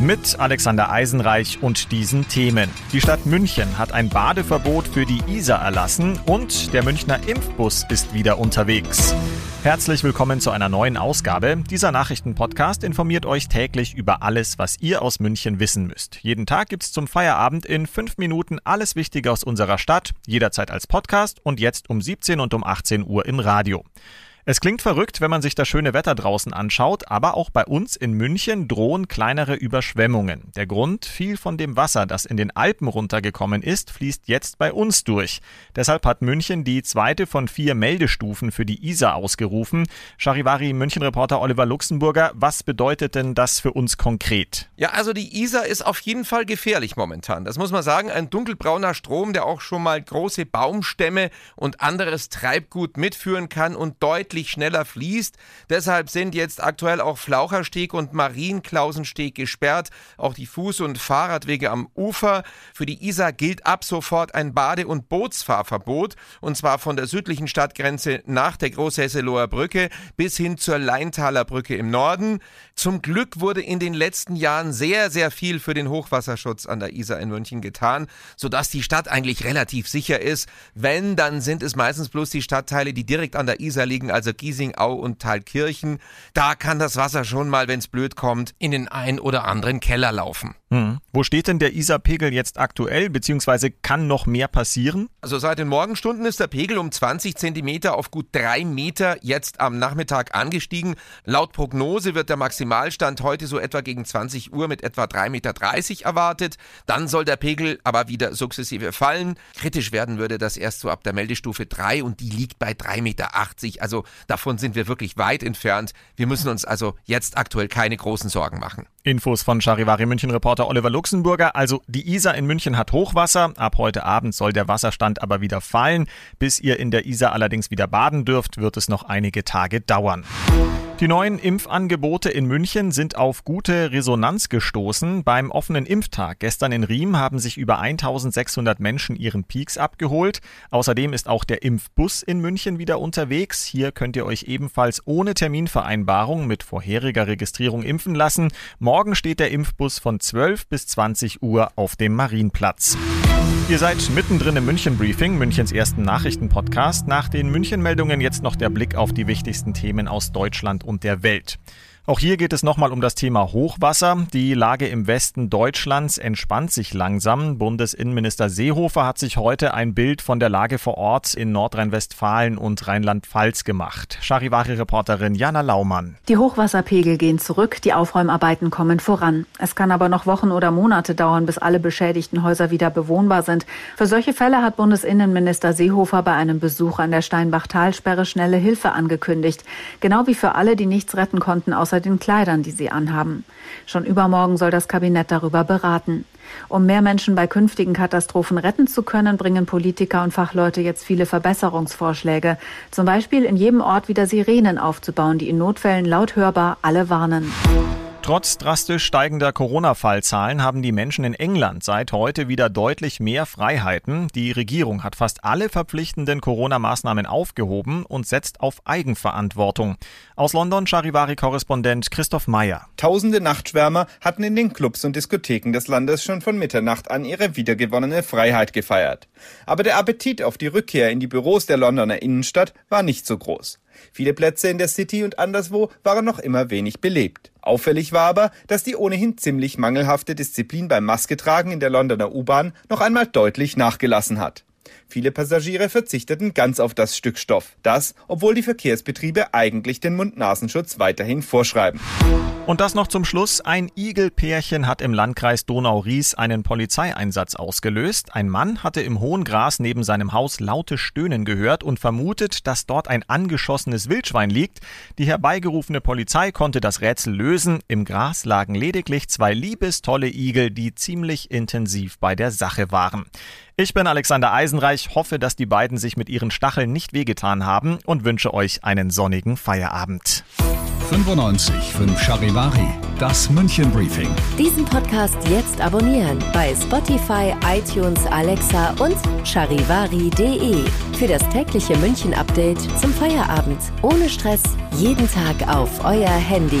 mit Alexander Eisenreich und diesen Themen. Die Stadt München hat ein Badeverbot für die Isar erlassen und der Münchner Impfbus ist wieder unterwegs. Herzlich willkommen zu einer neuen Ausgabe. Dieser Nachrichtenpodcast informiert euch täglich über alles, was ihr aus München wissen müsst. Jeden Tag gibt's zum Feierabend in fünf Minuten alles Wichtige aus unserer Stadt, jederzeit als Podcast und jetzt um 17 und um 18 Uhr im Radio. Es klingt verrückt, wenn man sich das schöne Wetter draußen anschaut, aber auch bei uns in München drohen kleinere Überschwemmungen. Der Grund, viel von dem Wasser, das in den Alpen runtergekommen ist, fließt jetzt bei uns durch. Deshalb hat München die zweite von vier Meldestufen für die Isar ausgerufen. Charivari München-Reporter Oliver Luxemburger, was bedeutet denn das für uns konkret? Ja, also die Isar ist auf jeden Fall gefährlich momentan. Das muss man sagen. Ein dunkelbrauner Strom, der auch schon mal große Baumstämme und anderes Treibgut mitführen kann und deutlich deutlich schneller fließt. Deshalb sind jetzt aktuell auch Flauchersteg und Marienklausensteg gesperrt, auch die Fuß- und Fahrradwege am Ufer. Für die Isar gilt ab sofort ein Bade- und Bootsfahrverbot und zwar von der südlichen Stadtgrenze nach der Großhesseloher Brücke bis hin zur Leintaler Brücke im Norden. Zum Glück wurde in den letzten Jahren sehr, sehr viel für den Hochwasserschutz an der Isar in München getan, sodass die Stadt eigentlich relativ sicher ist. Wenn, dann sind es meistens bloß die Stadtteile, die direkt an der Isar liegen, also also Giesing, Au und Thalkirchen. Da kann das Wasser schon mal, wenn es blöd kommt, in den ein oder anderen Keller laufen. Hm. Wo steht denn der Isarpegel jetzt aktuell, beziehungsweise kann noch mehr passieren? Also seit den Morgenstunden ist der Pegel um 20 Zentimeter auf gut drei Meter jetzt am Nachmittag angestiegen. Laut Prognose wird der Maximalstand heute so etwa gegen 20 Uhr mit etwa 3,30 Meter erwartet. Dann soll der Pegel aber wieder sukzessive fallen. Kritisch werden würde das erst so ab der Meldestufe 3 und die liegt bei 3,80 Meter. Also davon sind wir wirklich weit entfernt. Wir müssen uns also jetzt aktuell keine großen Sorgen machen. Infos von Charivari München Reporter Oliver Luxemburger. Also die Isar in München hat Hochwasser. Ab heute Abend soll der Wasserstand aber wieder fallen. Bis ihr in der Isar allerdings wieder baden dürft, wird es noch einige Tage dauern. Die neuen Impfangebote in München sind auf gute Resonanz gestoßen. Beim offenen Impftag gestern in Riem haben sich über 1600 Menschen ihren Peaks abgeholt. Außerdem ist auch der Impfbus in München wieder unterwegs. Hier könnt ihr euch ebenfalls ohne Terminvereinbarung mit vorheriger Registrierung impfen lassen. Morgen steht der Impfbus von 12 bis 20 Uhr auf dem Marienplatz. Ihr seid mittendrin im München Briefing, Münchens ersten Nachrichtenpodcast. Nach den München-Meldungen jetzt noch der Blick auf die wichtigsten Themen aus Deutschland und der Welt. Auch hier geht es nochmal um das Thema Hochwasser. Die Lage im Westen Deutschlands entspannt sich langsam. Bundesinnenminister Seehofer hat sich heute ein Bild von der Lage vor Ort in Nordrhein-Westfalen und Rheinland-Pfalz gemacht. Charivari-Reporterin Jana Laumann. Die Hochwasserpegel gehen zurück, die Aufräumarbeiten kommen voran. Es kann aber noch Wochen oder Monate dauern, bis alle beschädigten Häuser wieder bewohnbar sind. Für solche Fälle hat Bundesinnenminister Seehofer bei einem Besuch an der Steinbach-Talsperre schnelle Hilfe angekündigt. Genau wie für alle, die nichts retten konnten, außer außer den Kleidern, die sie anhaben. Schon übermorgen soll das Kabinett darüber beraten. Um mehr Menschen bei künftigen Katastrophen retten zu können, bringen Politiker und Fachleute jetzt viele Verbesserungsvorschläge. Zum Beispiel in jedem Ort wieder Sirenen aufzubauen, die in Notfällen laut hörbar alle warnen. Trotz drastisch steigender Corona-Fallzahlen haben die Menschen in England seit heute wieder deutlich mehr Freiheiten. Die Regierung hat fast alle verpflichtenden Corona-Maßnahmen aufgehoben und setzt auf Eigenverantwortung. Aus London Charivari-Korrespondent Christoph Meyer. Tausende Nachtschwärmer hatten in den Clubs und Diskotheken des Landes schon von Mitternacht an ihre wiedergewonnene Freiheit gefeiert. Aber der Appetit auf die Rückkehr in die Büros der Londoner Innenstadt war nicht so groß. Viele Plätze in der City und anderswo waren noch immer wenig belebt. Auffällig war aber, dass die ohnehin ziemlich mangelhafte Disziplin beim Masketragen in der Londoner U-Bahn noch einmal deutlich nachgelassen hat. Viele Passagiere verzichteten ganz auf das Stück Stoff. Das, obwohl die Verkehrsbetriebe eigentlich den Mund-Nasenschutz weiterhin vorschreiben. Und das noch zum Schluss. Ein Igelpärchen hat im Landkreis Donau-Ries einen Polizeieinsatz ausgelöst. Ein Mann hatte im hohen Gras neben seinem Haus laute Stöhnen gehört und vermutet, dass dort ein angeschossenes Wildschwein liegt. Die herbeigerufene Polizei konnte das Rätsel lösen. Im Gras lagen lediglich zwei liebestolle Igel, die ziemlich intensiv bei der Sache waren. Ich bin Alexander Eisenreich, hoffe, dass die beiden sich mit ihren Stacheln nicht wehgetan haben und wünsche euch einen sonnigen Feierabend. 95 5 Charivari, das München Briefing. Diesen Podcast jetzt abonnieren bei Spotify, iTunes, Alexa und charivari.de für das tägliche München Update zum Feierabend. Ohne Stress, jeden Tag auf euer Handy.